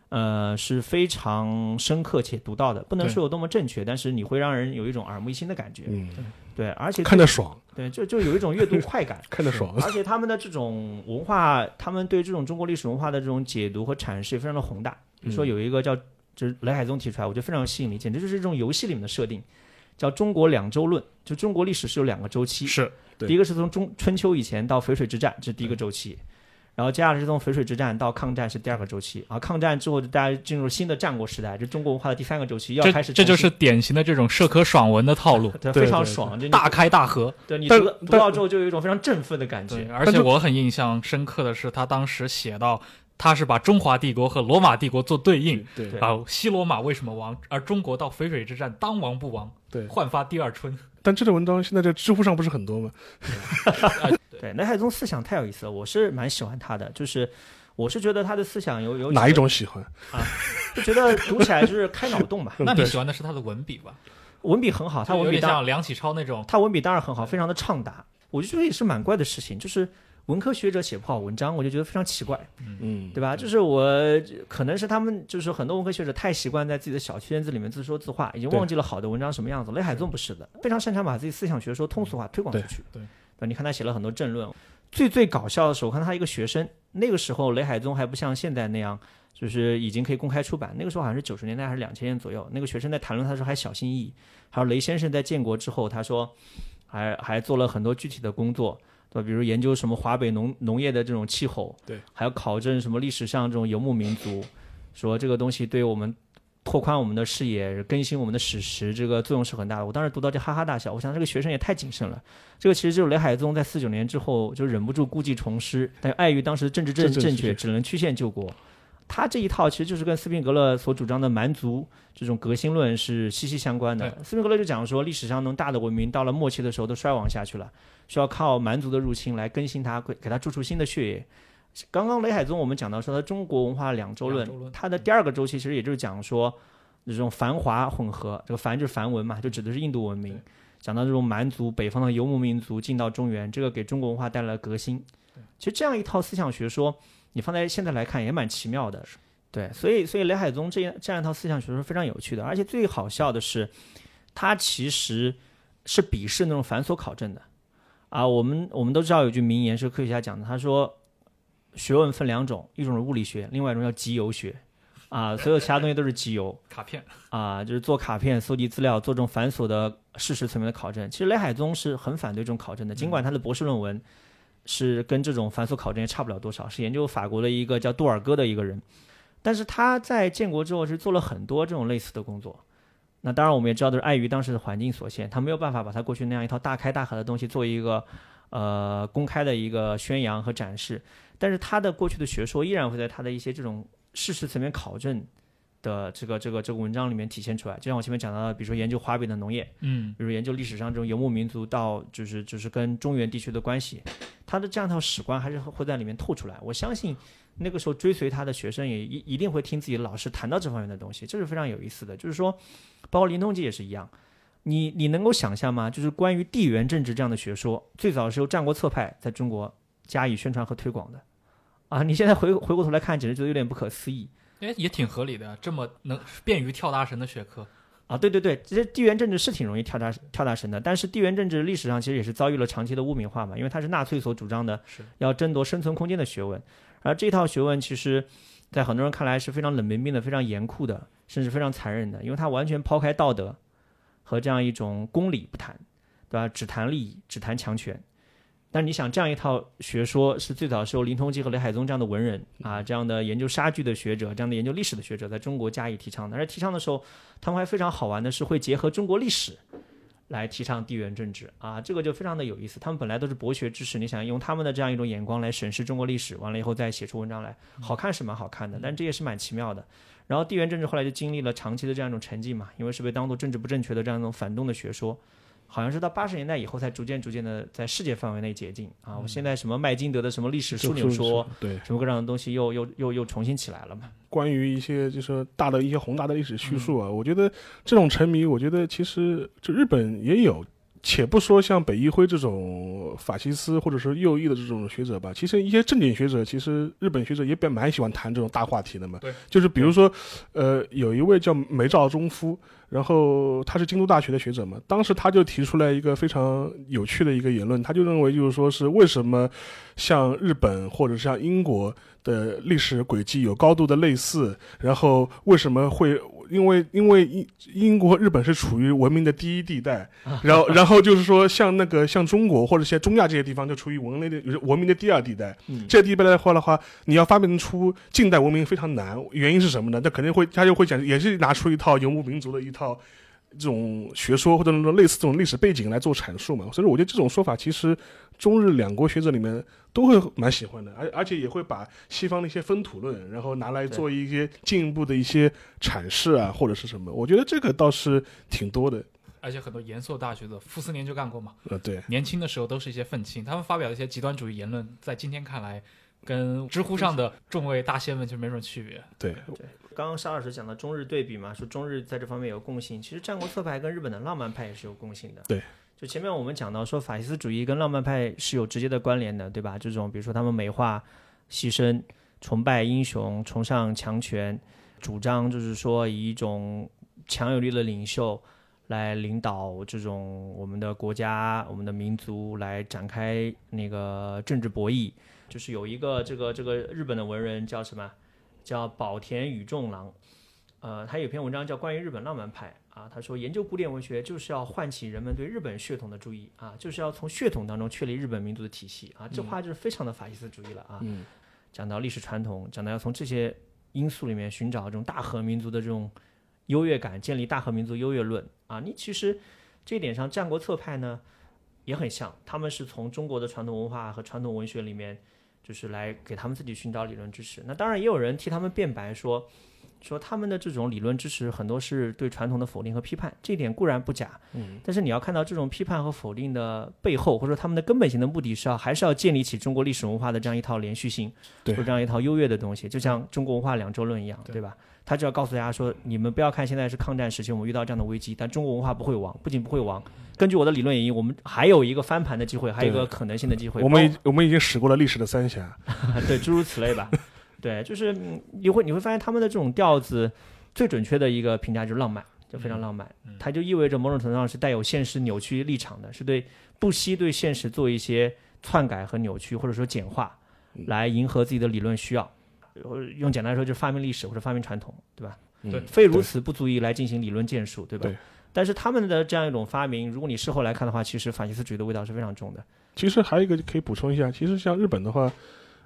呃，是非常深刻且独到的，不能说有多么正确，但是你会让人有一种耳目一新的感觉，嗯，对，而且看着爽，对，就就有一种阅读快感，看着爽，而且他们的这种文化，他们对这种中国历史文化的这种解读和阐释也非常的宏大。比如说有一个叫，就是雷海宗提出来，我觉得非常有吸引力，简直就是这种游戏里面的设定，叫中国两周论。就中国历史是有两个周期，是第一个是从中春秋以前到淝水之战，这是第一个周期。然后接下来是从淝水之战到抗战是第二个周期，啊，抗战之后就大家进入新的战国时代，这中国文化的第三个周期要开始这就是典型的这种社科爽文的套路，非常爽，大开大合。对你读读到之后就有一种非常振奋的感对，觉。而且我很印象深刻的是，他当时写到，他是把中华帝国和罗马帝国做对应，对对啊，西罗马为什么亡，而中国到淝水之战当亡不亡，对。焕发第二春。但这类文章现在在知乎上不是很多吗？对，南海宗思想太有意思了，我是蛮喜欢他的，就是我是觉得他的思想有有哪一种喜欢啊？就觉得读起来就是开脑洞吧，那你喜欢的是他的文笔吧？文笔很好，他文笔像梁启超那种，他文笔当然很好，非常的畅达。我就觉得也是蛮怪的事情，就是文科学者写不好文章，我就觉得非常奇怪，嗯，对吧？就是我可能是他们就是很多文科学者太习惯在自己的小圈子里面自说自话，已经忘记了好的文章什么样子。雷海宗不是的，非常擅长把自己思想学说通俗化推广出去。对对，你看他写了很多政论。最最搞笑的是，我看他一个学生，那个时候雷海宗还不像现在那样，就是已经可以公开出版。那个时候好像是九十年代还是两千年左右。那个学生在谈论他时候还小心翼翼。还有雷先生在建国之后，他说还还做了很多具体的工作，对吧？比如研究什么华北农农业的这种气候，对，还要考证什么历史上这种游牧民族，说这个东西对我们拓宽我们的视野、更新我们的史实，这个作用是很大的。我当时读到就哈哈大笑，我想这个学生也太谨慎了。这个其实就是雷海宗在四九年之后就忍不住故技重施，但碍于当时政治正正确只能曲线救国。他这一套其实就是跟斯宾格勒所主张的蛮族这种革新论是息息相关的。斯宾格勒就讲说，历史上那种大的文明到了末期的时候都衰亡下去了，需要靠蛮族的入侵来更新它，给给它注入新的血液。刚刚雷海宗我们讲到说他中国文化两周论两周，论它的第二个周期其实也就是讲说这种繁华混合，这个繁就是梵文嘛，就指的是印度文明。讲到这种蛮族北方的游牧民族进到中原，这个给中国文化带来了革新。其实这样一套思想学说，你放在现在来看也蛮奇妙的。对，所以所以雷海宗这样这样一套思想学说是非常有趣的，而且最好笑的是，他其实是鄙视那种繁琐考证的。啊，我们我们都知道有句名言是科学家讲的，他说学问分两种，一种是物理学，另外一种叫集邮学。啊，所有其他东西都是集邮。卡片，啊，就是做卡片、搜集资料、做这种繁琐的事实层面的考证。其实雷海宗是很反对这种考证的，尽管他的博士论文是跟这种繁琐考证也差不了多少，是研究法国的一个叫杜尔戈的一个人，但是他在建国之后是做了很多这种类似的工作。那当然，我们也知道，都是碍于当时的环境所限，他没有办法把他过去那样一套大开大合的东西做一个呃公开的一个宣扬和展示。但是他的过去的学说依然会在他的一些这种事实层面考证的这个这个这个文章里面体现出来。就像我前面讲到的，比如说研究华北的农业，嗯比如研究历史上这种游牧民族到就是就是跟中原地区的关系，他的这样一套史观还是会在里面透出来。我相信那个时候追随他的学生也一一定会听自己的老师谈到这方面的东西，这是非常有意思的。就是说，包括林通基也是一样，你你能够想象吗？就是关于地缘政治这样的学说，最早是由战国策派在中国加以宣传和推广的。啊，你现在回回过头来看，简直觉得有点不可思议。哎，也挺合理的，这么能便于跳大神的学科，啊，对对对，其实地缘政治是挺容易跳大跳大神的，但是地缘政治历史上其实也是遭遇了长期的污名化嘛，因为它是纳粹所主张的要争夺生存空间的学问，而这套学问其实，在很多人看来是非常冷冰冰的、非常严酷的，甚至非常残忍的，因为它完全抛开道德和这样一种公理不谈，对吧？只谈利益，只谈强权。但是你想，这样一套学说是最早是由林同济和雷海宗这样的文人啊，这样的研究莎剧的学者，这样的研究历史的学者，在中国加以提倡的。而提倡的时候，他们还非常好玩的是会结合中国历史来提倡地缘政治啊，这个就非常的有意思。他们本来都是博学之士，你想用他们的这样一种眼光来审视中国历史，完了以后再写出文章来，好看是蛮好看的，但这也是蛮奇妙的。然后地缘政治后来就经历了长期的这样一种沉寂嘛，因为是被当做政治不正确的这样一种反动的学说。好像是到八十年代以后才逐渐逐渐的在世界范围内解禁啊！我现在什么麦金德的什么历史枢纽说，对，什么各样的东西又又又又重新起来了嘛？关于一些就是大的一些宏大的历史叙述啊，嗯我觉得这种沉迷，我觉得其实就日本也有。且不说像北一辉这种法西斯或者是右翼的这种学者吧，其实一些正经学者，其实日本学者也比蛮喜欢谈这种大话题的嘛。对，就是比如说，呃，有一位叫梅照忠夫，然后他是京都大学的学者嘛，当时他就提出来一个非常有趣的一个言论，他就认为就是说是为什么像日本或者像英国的历史轨迹有高度的类似，然后为什么会？因为因为英英国和日本是处于文明的第一地带，然后然后就是说像那个像中国或者像中亚这些地方就处于文明的文明的第二地带。嗯这地带的话的话，你要发明出近代文明非常难，原因是什么呢？那肯定会他就会讲，也是拿出一套游牧民族的一套这种学说或者说类似这种历史背景来做阐述嘛。所以，我觉得这种说法其实中日两国学者里面都会蛮喜欢的，而而且也会把西方的一些分土论，然后拿来做一些进一步的一些阐释啊，或者是什么。我觉得这个倒是挺多的。而且很多严肃大学的傅斯年就干过嘛，呃，对，年轻的时候都是一些愤青，他们发表的一些极端主义言论，在今天看来，跟知乎上的众位大仙们就没什么区别。对，刚刚沙老师讲到中日对比嘛，说中日在这方面有共性，其实战国策派跟日本的浪漫派也是有共性的。对，就前面我们讲到说法西斯主义跟浪漫派是有直接的关联的，对吧？这种比如说他们美化、牺牲、崇拜英雄、崇尚强权，主张就是说以一种强有力的领袖来领导这种我们的国家、我们的民族来展开那个政治博弈。就是有一个这个这个日本的文人叫什么？叫宝田宇重郎，呃，他有篇文章叫《关于日本浪漫派》啊，他说研究古典文学就是要唤起人们对日本血统的注意啊，就是要从血统当中确立日本民族的体系啊，这话就是非常的法西斯主义了啊。嗯，讲到历史传统，讲到要从这些因素里面寻找这种大和民族的这种优越感，建立大和民族优越论啊。你其实这一点上，战国策派呢也很像，他们是从中国的传统文化和传统文学里面。就是来给他们自己寻找理论支持。那当然也有人替他们辩白说，他们的这种理论支持很多是对传统的否定和批判，这一点固然不假。嗯，但是你要看到这种批判和否定的背后，或者说他们的根本性的目的是要还是要建立起中国历史文化的这样一套连续性，对或者这样一套优越的东西，就像中国文化两周论一样，对对吧？他就要告诉大家说，你们不要看现在是抗战时期，我们遇到这样的危机，但中国文化不会亡，不仅不会亡。根据我的理论演绎，我们还有一个翻盘的机会，还有一个可能性的机会。我们已我们已经驶过了历史的三峡。对，诸如此类吧。对，就是嗯你会你会发现他们的这种调子，最准确的一个评价就是浪漫，就非常浪漫。嗯它就意味着某种程度上是带有现实扭曲立场的，是对不惜对现实做一些篡改和扭曲，或者说简化，来迎合自己的理论需要。呃用简单来说，就是发明历史或者发明传统，对吧？对嗯非如此不足以来进行理论建树，对吧？对但是他们的这样一种发明，如果你事后来看的话，其实法西斯主义的味道是非常重的。其实还有一个可以补充一下，其实像日本的话，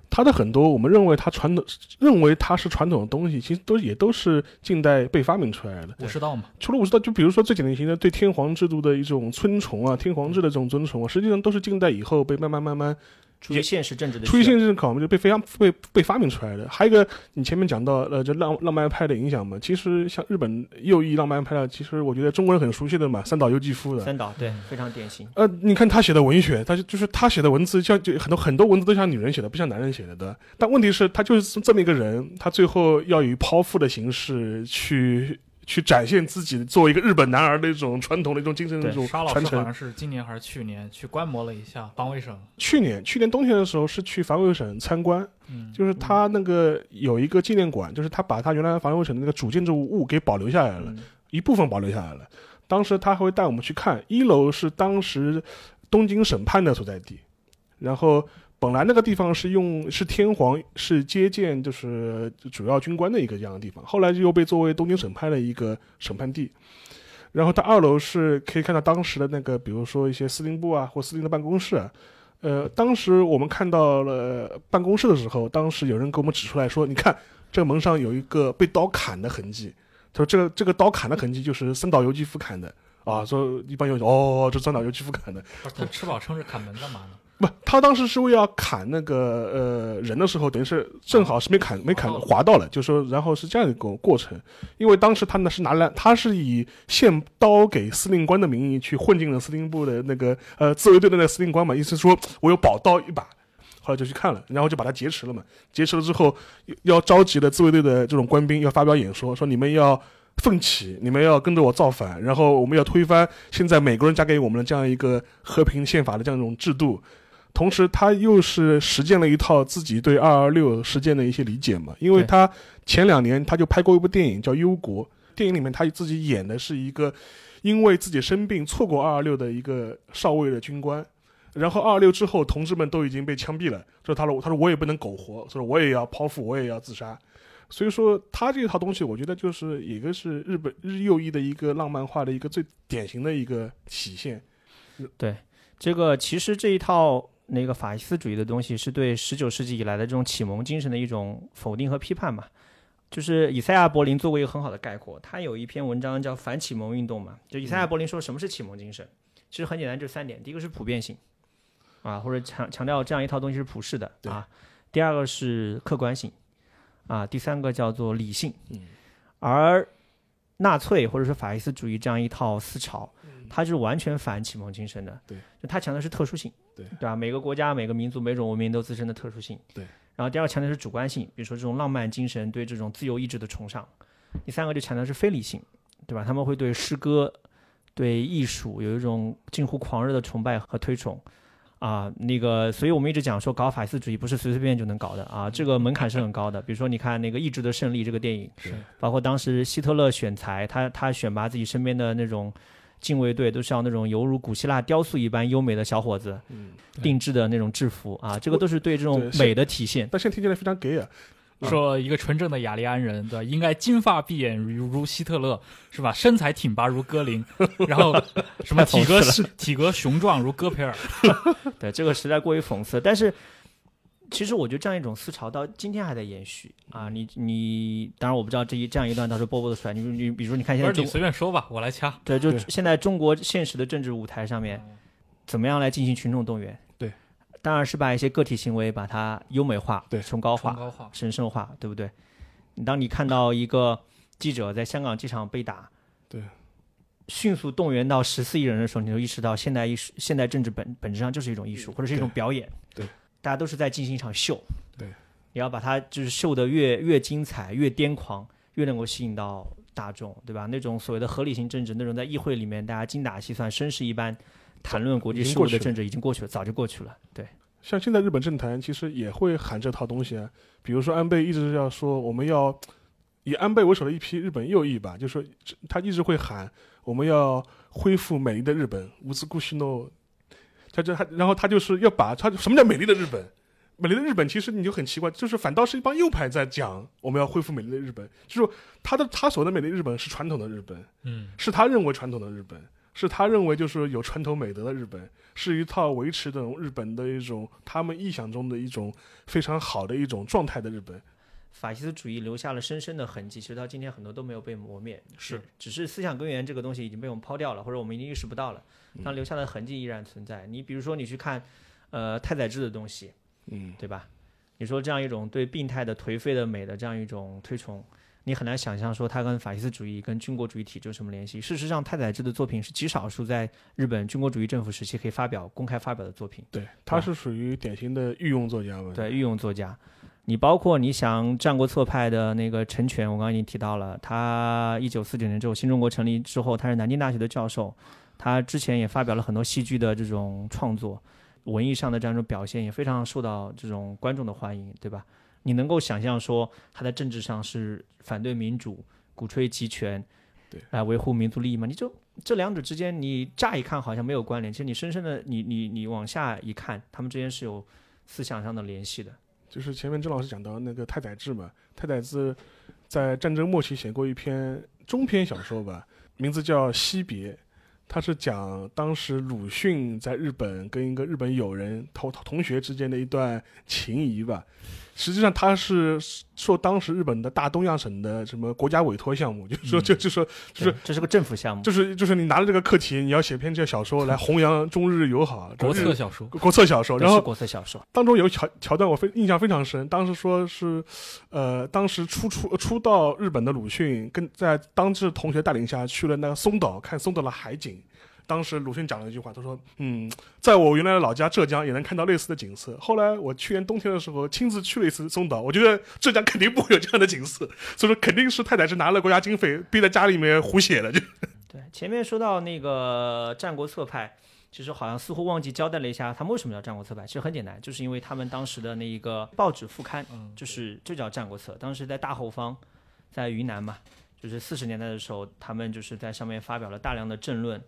它的很多我们认为它传统认为它是传统的东西，其实都也都是近代被发明出来的。武士道嘛，除了武士道，就比如说最典型的对天皇制度的一种尊崇啊，天皇制的这种尊崇啊，实际上都是近代以后被慢慢慢慢出于现实政治的出于现实考虑就被非常被被发明出来的。还有一个，你前面讲到呃，这浪浪漫派的影响嘛，其实像日本右翼浪漫派的，其实我觉得中国人很熟悉的嘛，三岛由纪夫的。三岛对非常典型。呃，你看他写的文学，他就就是他写的文字，像就很多很多文字都像女人写的，不像男人写的的。但问题是，他就是这么一个人，他最后要以剖腹的形式去去展现自己作为一个日本男儿的一种传统的一种精神的对一种沙老传承。师好像是今年还是去年去观摩了一下防卫省，去年去年冬天的时候是去防卫省参观，嗯，就是他那个有一个纪念馆，就是他把他原来防卫省的那个主建筑物给保留下来了。嗯一部分保留下来了。当时他还会带我们去看，一楼是当时东京审判的所在地，然后本来那个地方是用是天皇是接见就是主要军官的一个这样的地方，后来就又被作为东京审判的一个审判地。然后它二楼是可以看到当时的那个，比如说一些司令部啊或司令的办公室啊。呃，当时我们看到了办公室的时候，当时有人给我们指出来说：“你看这个门上有一个被刀砍的痕迹。”他说这个这个刀砍的痕迹就是三岛由纪夫砍的啊，说一般有哦，这三岛由纪夫砍的，不是他吃饱撑着砍门干嘛呢？不，他当时是为要砍那个呃人的时候，等于是正好是没砍没砍划到了就说然后是这样一个过程，因为当时他呢是拿来他是以献刀给司令官的名义去混进了司令部的那个呃自卫队的那个司令官嘛，意思说我有宝刀一把。后来就去看了，然后就把他劫持了嘛。劫持了之后，要召集了自卫队的这种官兵要发表演说，说你们要奋起，你们要跟着我造反，然后我们要推翻现在美国人加给我们的这样一个和平宪法的这样一种制度。同时，他又是实践了一套自己对二二六事件的一些理解嘛，因为他前两年他就拍过一部电影叫《忧国》，电影里面他自己演的是一个因为自己生病错过二二六的一个少尉的军官。然后二二六之后，同志们都已经被枪毙了。说他说，他说我也不能苟活，所以我也要剖腹，我也要自杀。所以说，他这套东西，我觉得就是一个是日本日右翼的一个浪漫化的一个最典型的一个体现。对这个其实这一套那个法西斯主义的东西，是对十九世纪以来的这种启蒙精神的一种否定和批判嘛。就是以赛亚·柏林做过一个很好的概括，他有一篇文章叫《反启蒙运动》嘛。就以赛亚·柏林说什么是启蒙精神，其实很简单，就三点：第一个是普遍性，啊，或者强强调这样一套东西是普世的啊；第二个是客观性，啊；第三个叫做理性。嗯而纳粹或者说法西斯主义这样一套思潮，它是完全反启蒙精神的。对，就它强调是特殊性。对对吧？每个国家、每个民族、每种文明都自身的特殊性。对。然后第二个强调是主观性，比如说这种浪漫精神对这种自由意志的崇尚。第三个就强调是非理性，对吧？他们会对诗歌、对艺术有一种近乎狂热的崇拜和推崇。啊，那个，所以我们一直讲说，搞法西斯主义不是随随便便就能搞的啊，这个门槛是很高的。比如说，你看那个《意志的胜利》这个电影，是包括当时希特勒选材，他他选拔自己身边的那种禁卫队，都是要那种犹如古希腊雕塑一般优美的小伙子，嗯，定制的那种制服啊，这个都是对这种美的体现。但现在听起来非常 gay 啊。说一个纯正的雅利安人，对吧？应该金发碧眼如如希特勒，是吧？身材挺拔如戈林，然后什么体格体格雄壮如戈培尔，对，这个实在过于讽刺。但是，其实我觉得这样一种思潮到今天还在延续啊。你你，当然我不知道这一这样一段到时候播不播得出来。你你比如说，你看现不是你在中随便说吧，我来掐。对，就现在中国现实的政治舞台上面，怎么样来进行群众动员？对，当然是把一些个体行为把它优美化、对崇高化、崇高化，神圣化，对不对？你当你看到一个记者在香港机场被打，对，迅速动员到十四亿人的时候，你就意识到现代艺术、现代政治本本质上就是一种艺术，或者是一种表演。对，大家都是在进行一场秀。对，你要把它就是秀得越越精彩、越癫狂，越能够吸引到大众，对吧？那种所谓的合理性政治，那种在议会里面大家精打细算、绅士一般谈论国际事务的政治，已经过去了，早就过去了。对。像现在日本政坛其实也会喊这套东西啊，比如说安倍一直要说我们要以安倍为首的一批日本右翼吧，就说他一直会喊我们要恢复美丽的日本，无兹故西诺，他就他然后他就是要把他什么叫美丽的日本？美丽的日本其实你就很奇怪，就是反倒是一帮右派在讲我们要恢复美丽的日本，就是说他的他所谓的美丽日本是传统的日本，嗯，是他认为传统的日本，是他认为就是有传统美德的日本，是一套维持这种日本的一种他们臆想中的一种非常好的一种状态的日本。法西斯主义留下了深深的痕迹，其实到今天很多都没有被磨灭，是，只是思想根源这个东西已经被我们抛掉了，或者我们已经意识不到了，嗯但留下的痕迹依然存在。你比如说，你去看，呃，太宰治的东西，嗯，对吧？你说这样一种对病态的、颓废的美的这样一种推崇，你很难想象说它跟法西斯主义、跟军国主义体制有什么联系。事实上，太宰治的作品是极少数在日本军国主义政府时期可以发表、公开发表的作品。对，他是属于典型的御用作家嘛。对，御用作家。你包括你想战国策派的那个陈全，我刚刚已经提到了，他一九四九年之后新中国成立之后，他是南京大学的教授，他之前也发表了很多戏剧的这种创作，文艺上的这样一种表现也非常受到这种观众的欢迎，对吧？你能够想象说他在政治上是反对民主、鼓吹集权，对，来维护民族利益吗？你就这两者之间，你乍一看好像没有关联，其实你深深的你你你往下一看，他们之间是有思想上的联系的。就是前面郑老师讲到那个太宰治嘛，太宰治在战争末期写过一篇中篇小说吧，名字叫《惜别》，他是讲当时鲁迅在日本跟一个日本友人同同学之间的一段情谊吧。实际上他是受当时日本的大东亚省的什么国家委托项目，就是说就就说就是这是个政府项目，就是就是你拿了这个课题，你要写篇这个小说来弘扬中日友好，国策小说，国策小说，然后国策小说，当中有桥桥段我非印象非常深，当时说是，呃，当时初出初到日本的鲁迅跟在当时同学带领下去了那个松岛看松岛的海景。当时鲁迅讲了一句话，他说：“嗯，在我原来的老家浙江也能看到类似的景色。后来我去年冬天的时候亲自去了一次松岛，我觉得浙江肯定不会有这样的景色，所以说肯定是太宰治拿了国家经费逼在家里面胡写的。就对，前面说到那个战国策派，其实好像似乎忘记交代了一下他们为什么叫战国策派。其实很简单，就是因为他们当时的那一个报纸副刊，嗯，就是就叫战国策。当时在大后方，在云南嘛，就是四十年代的时候，他们就是在上面发表了大量的政论，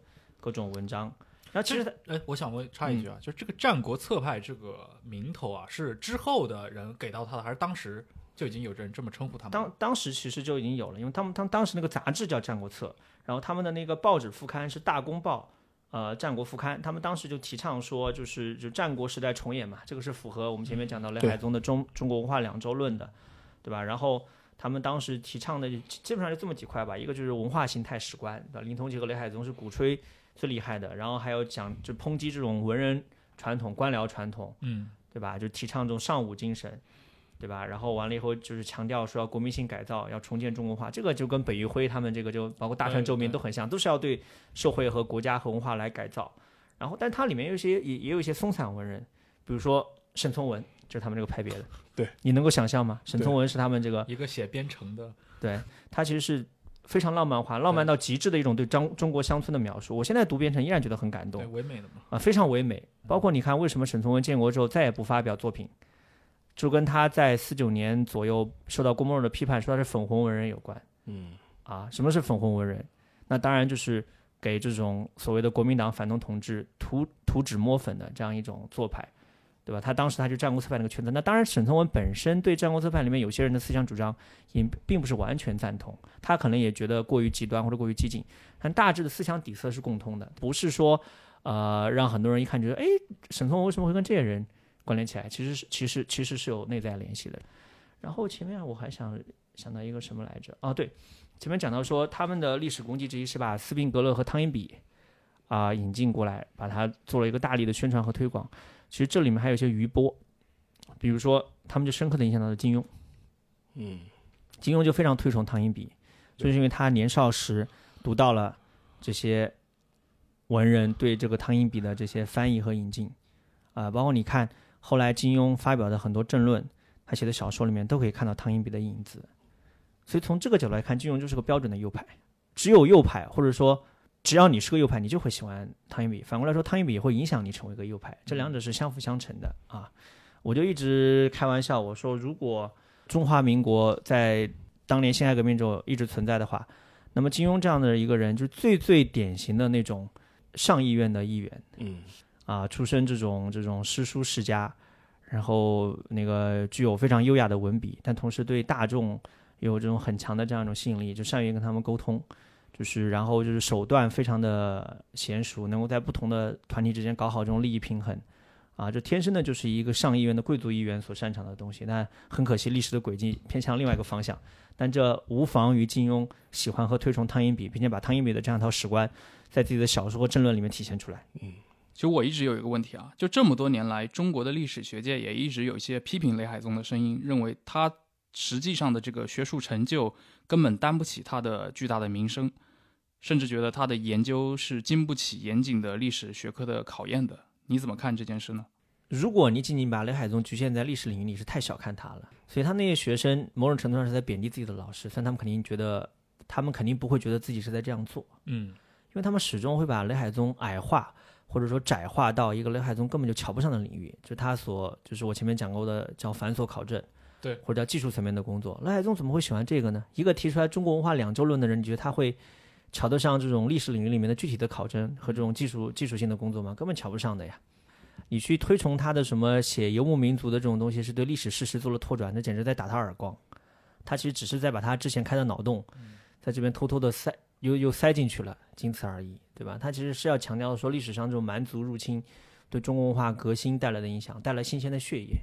各种文章。然后其实他哎，我想问插一句啊，就这个战国策派这个名头啊，是之后的人给到他的，还是当时就已经有人这么称呼他们？当当时其实就已经有了，因为他们当当时那个杂志叫《战国策》，然后他们的那个报纸副刊是《大公报》，呃，《战国副刊》，他们当时就提倡说，就是就战国时代重演嘛，这个是符合我们前面讲到雷海宗的中中国文化两周论的，对吧？然后他们当时提倡的基本上就这么几块吧，一个就是文化形态史观，对吧？林同济和雷海宗是鼓吹最厉害的，然后还有讲就抨击这种文人传统、官僚传统，嗯，对吧？就提倡这种尚武精神，对吧？然后完了以后就是强调说要国民性改造，要重建中国化，这个就跟北余辉他们这个就包括大川周明都很像，都是要对社会和国家和文化来改造。然后，但它里面有一些也也有一些松散文人，比如说沈从文，就是他们这个派别的。对，你能够想象吗？沈从文是他们这个，一个写编程的，对他其实是非常浪漫化、浪漫到极致的一种对中中国乡村的描述。我现在读编程依然觉得很感动对，。唯美的嘛。啊，非常唯美。包括你看，为什么沈从文建国之后再也不发表作品，就跟他在四九年左右受到郭沫若的批判，说他是粉红文人有关嗯，啊。什么是粉红文人？那当然就是给这种所谓的国民党反动统治涂涂脂抹粉的这样一种做派，对吧？他当时他就战国策派那个圈子。那当然，沈从文本身对战国策派里面有些人的思想主张也并不是完全赞同，他可能也觉得过于极端或者过于激进，但大致的思想底色是共通的，不是说呃让很多人一看觉得，哎，沈从文为什么会跟这些人关联起来？其实是其实其实是有内在联系的。然后前面我还想想到一个什么来着？哦，对，前面讲到说他们的历史功绩之一是把斯宾格勒和汤因比啊、引进过来，把它做了一个大力的宣传和推广。其实这里面还有一些余波，比如说他们就深刻的影响到了金庸，嗯，金庸就非常推崇唐寅笔，就是因为他年少时读到了这些文人对这个唐寅笔的这些翻译和引进，啊、包括你看后来金庸发表的很多政论，他写的小说里面都可以看到唐寅笔的影子，所以从这个角度来看，金庸就是个标准的右派，只有右派或者说。只要你是个右派，你就会喜欢汤因比。反过来说，汤因比也会影响你成为一个右派，这两者是相辅相成的啊。我就一直开玩笑，我说如果中华民国在当年辛亥革命之后一直存在的话，那么金庸这样的一个人，就是最最典型的那种上议院的议员嗯，啊，出身这种这种诗书世家，然后那个具有非常优雅的文笔，但同时对大众有这种很强的这样一种吸引力，就善于跟他们沟通。就是然后就是手段非常的娴熟，能够在不同的团体之间搞好这种利益平衡，啊，这天生的就是一个上议院的贵族议员所擅长的东西。但很可惜，历史的轨迹偏向另外一个方向。但这无妨于金庸喜欢和推崇汤因比，并且把汤因比的这样一套史观在自己的小说和政论里面体现出来。嗯其实我一直有一个问题啊，就这么多年来，中国的历史学界也一直有一些批评雷海宗的声音，认为他实际上的这个学术成就根本担不起他的巨大的名声，甚至觉得他的研究是经不起严谨的历史学科的考验的。你怎么看这件事呢？如果你仅仅把雷海宗局限在历史领域，你是太小看他了。所以他那些学生某种程度上是在贬低自己的老师，虽然他们肯定觉得，他们肯定不会觉得自己是在这样做，嗯，因为他们始终会把雷海宗矮化或者说窄化到一个雷海宗根本就瞧不上的领域，就是他所就是我前面讲过的叫繁琐考证，对或者叫技术层面的工作。雷海宗怎么会喜欢这个呢？一个提出来中国文化两周论的人，你觉得他会瞧得上这种历史领域里面的具体的考证和这种技术技术性的工作吗？根本瞧不上的呀。你去推崇他的什么写游牧民族的这种东西，是对历史事实做了拓展，那简直在打他耳光。他其实只是在把他之前开的脑洞，在这边偷偷的塞又又塞进去了，仅此而已，对吧？他其实是要强调说历史上这种蛮族入侵对中国文化革新带来的影响，带来新鲜的血液。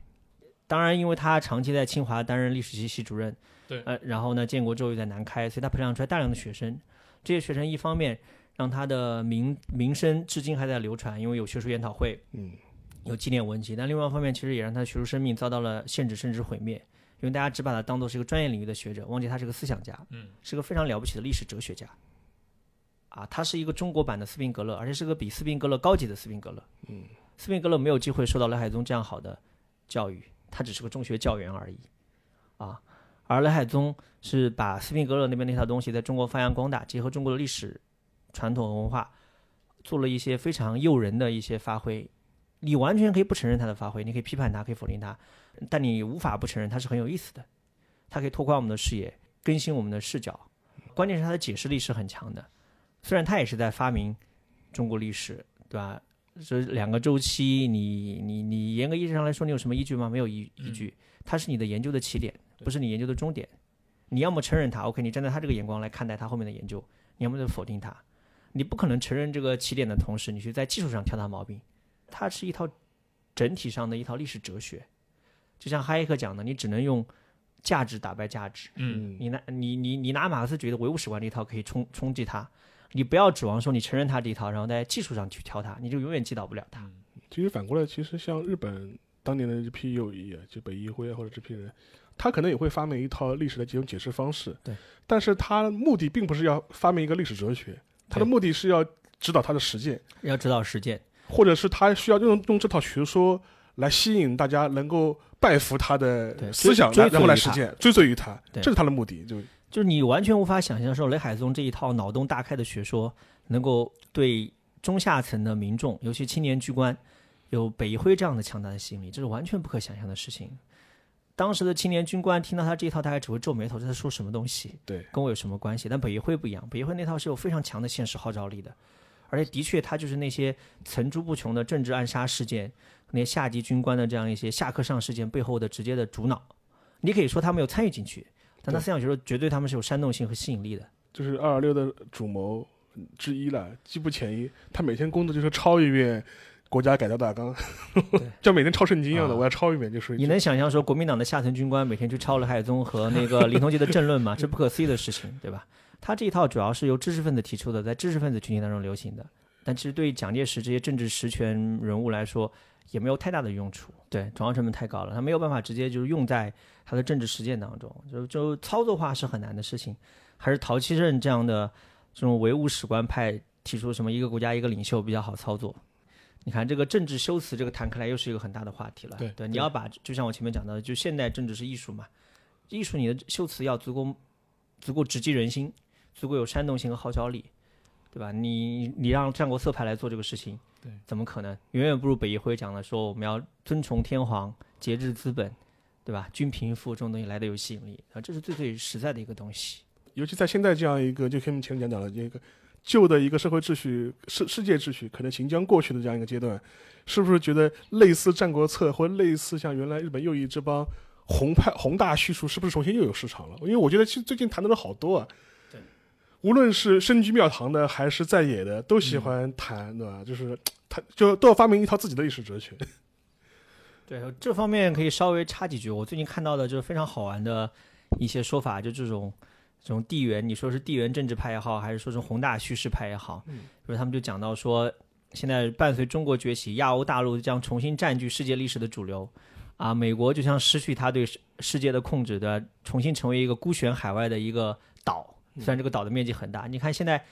当然，因为他长期在清华担任历史系系主任，对呃，然后呢，建国之后又在南开，所以他培养出来大量的学生。这些学生一方面让他的名名声至今还在流传，因为有学术研讨会，嗯，有纪念文集，但另外一方面，其实也让他的学术生命遭到了限制甚至毁灭，因为大家只把他当做是一个专业领域的学者，忘记他是个思想家，嗯，是个非常了不起的历史哲学家。啊，他是一个中国版的斯宾格勒，而且是个比斯宾格勒高级的斯宾格勒。嗯，斯宾格勒没有机会受到雷海宗这样好的教育，他只是个中学教员而已。啊，而雷海宗是把斯宾格勒那边那套东西在中国发扬光大，结合中国的历史传统文化，做了一些非常诱人的一些发挥。你完全可以不承认他的发挥，你可以批判他，可以否定他，但你无法不承认他是很有意思的。他可以拓宽我们的视野，更新我们的视角。关键是他的解释力是很强的。虽然他也是在发明中国历史，对吧？这两个周期，你你你严格意义上来说，你有什么依据吗？没有依依据。它是你的研究的起点，不是你研究的终点。你要么承认它，OK，你站在他这个眼光来看待他后面的研究；你要么就否定它。你不可能承认这个起点的同时，你去在技术上挑他毛病。它是一套整体上的一套历史哲学，就像哈耶克讲的，你只能用价值打败价值。嗯，你拿你你你拿马克思主义的唯物史观这一套可以冲冲击它，你不要指望说你承认他这一套，然后在技术上去挑他，你就永远击倒不了他。其实反过来，其实像日本当年的这批右翼啊，就北一辉啊或者这批人，他可能也会发明一套历史的几种解释方式。对，但是他目的并不是要发明一个历史哲学，他的目的是要指导他的实践，要指导实践，或者是他需要用用这套学说来吸引大家能够拜服他的思想，追然然后来实践，追随于他，这是他的目的。就就是你完全无法想象说雷海宗这一套脑洞大开的学说，能够对中下层的民众，尤其青年军官，有北一辉这样的强大的吸引力，这是完全不可想象的事情。当时的青年军官听到他这一套，大概只会皱眉头，这在说什么东西？对，跟我有什么关系？但北一辉不一样，北一辉那套是有非常强的现实号召力的，而且的确，他就是那些层出不穷的政治暗杀事件，那些下级军官的这样一些下课上事件背后的直接的主脑。你可以说他没有参与进去，但他思想学说绝对他们是有煽动性和吸引力的。就是二二六的主谋之一了，机不前一。他每天工作就是抄一遍国家改造大纲，就每天抄圣经一样的，啊我要抄一遍就是。你能想象说国民党的下层军官每天去抄了海宗和那个林同济的政论吗？这不可思议的事情，对吧？他这一套主要是由知识分子提出的，在知识分子群体当中流行的，但其实对于蒋介石这些政治实权人物来说，也没有太大的用处。对，转化成本太高了，他没有办法直接就是用在他的政治实践当中，就就操作化是很难的事情。还是陶希圣这样的这种唯物史观派提出什么一个国家一个领袖比较好操作。你看这个政治修辞，这个谈开来又是一个很大的话题了。对你要把就像我前面讲到的，就现代政治是艺术嘛，艺术你的修辞要足够足够直击人心，足够有煽动性和号召力，对吧？你你让战国色派来做这个事情，对，怎么可能？远远不如北一辉讲的说我们要尊崇天皇，节制资本，对吧？均贫富这种东西来的有吸引力啊，这是最最实在的一个东西。尤其在现在这样一个，就跟前面讲讲的这个旧的一个社会秩序、世世界秩序可能行将过去的这样一个阶段，是不是觉得类似《战国策》或类似像原来日本右翼这帮宏派宏大叙述，是不是重新又有市场了？因为我觉得其实最近谈的人好多啊。对。无论是身居庙堂的还是在野的，都喜欢谈，对吧？就是他就都要发明一套自己的历史哲学。对这方面可以稍微插几句。我最近看到的就是非常好玩的一些说法，就这种这种地缘，你说是地缘政治派也好，还是说是宏大叙事派也好，嗯比如他们就讲到说，现在伴随中国崛起，亚欧大陆将重新占据世界历史的主流。啊，美国就像失去它对世世界的控制的，重新成为一个孤悬海外的一个岛。虽然这个岛的面积很大，你看现在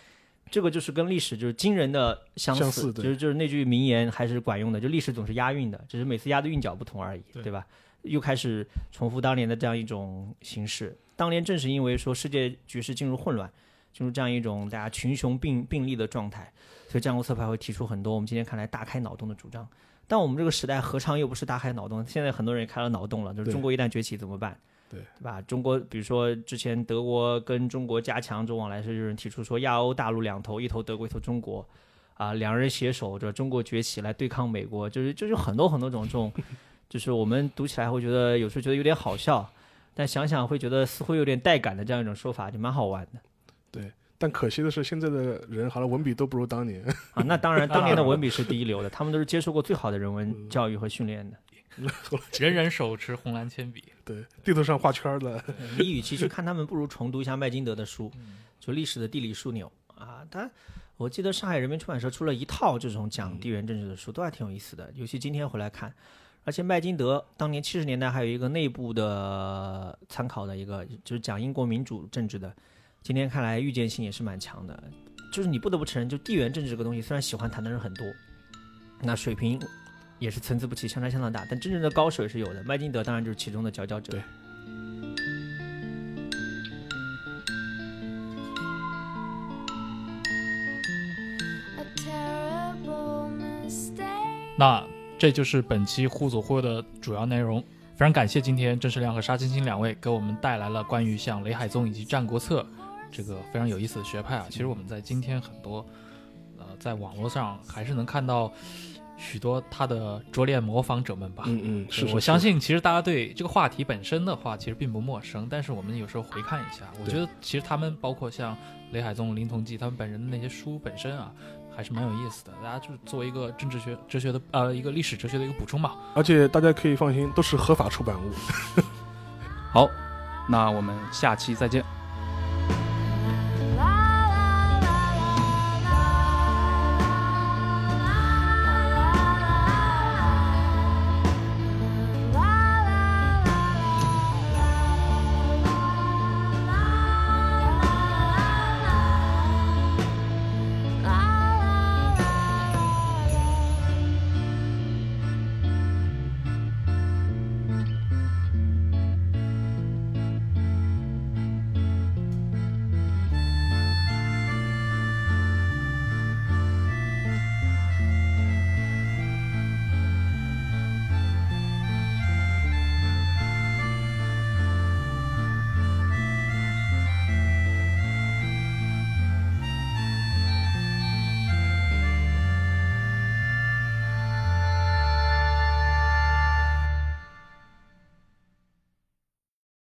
这个就是跟历史就是惊人的相似，相似就是就是那句名言还是管用的，就历史总是押韵的，只是每次押的韵脚不同而已，对对吧？又开始重复当年的这样一种形式。当年正是因为说世界局势进入混乱，进入这样一种大家群雄并并立的状态，所以战国策派会提出很多我们今天看来大开脑洞的主张。但我们这个时代何尝又不是大开脑洞？现在很多人也开了脑洞了，就是中国一旦崛起怎么办？对对吧？中国比如说之前德国跟中国加强这种往来时，有人提出说亚欧大陆两头，一头德国，一头中国，啊，两人携手着中国崛起来对抗美国，就是就是很多很多种这种，就是我们读起来会觉得有时候觉得有点好笑，但想想会觉得似乎有点带感的这样一种说法，就蛮好玩的对但可惜的是，现在的人好像文笔都不如当年。啊。那当然，当年的文笔是第一流的，他们都是接受过最好的人文嗯教育和训练的。人人手持红蓝铅笔，对，地图上画圈的，你与其去看他们，不如重读一下麦金德的书，就历史的地理枢纽啊。他我记得上海人民出版社出了一套这种讲地缘政治的书，都还挺有意思的。尤其今天回来看，而且麦金德当年七十年代还有一个内部的参考的一个，就是讲英国民主政治的。今天看来预见性也是蛮强的。就是你不得不承认，就地缘政治这个东西，虽然喜欢谈的人很多，那水平也是参差不齐，相差相当大。但真正的高手也是有的，麦金德当然就是其中的佼佼者。对那这就是本期互左互右的主要内容。非常感谢今天郑世亮和沙青青两位给我们带来了关于像雷海宗以及战国策这个非常有意思的学派啊。其实我们在今天很多呃在网络上还是能看到许多他的拙劣模仿者们吧。嗯嗯，是是我相信，其实大家对这个话题本身的话，其实并不陌生。但是我们有时候回看一下，我觉得其实他们包括像雷海宗、林同济他们本人的那些书本身啊，还是蛮有意思的。大家就是作为一个政治学、哲学的呃一个历史哲学的一个补充吧。而且大家可以放心，都是合法出版物。好，那我们下期再见。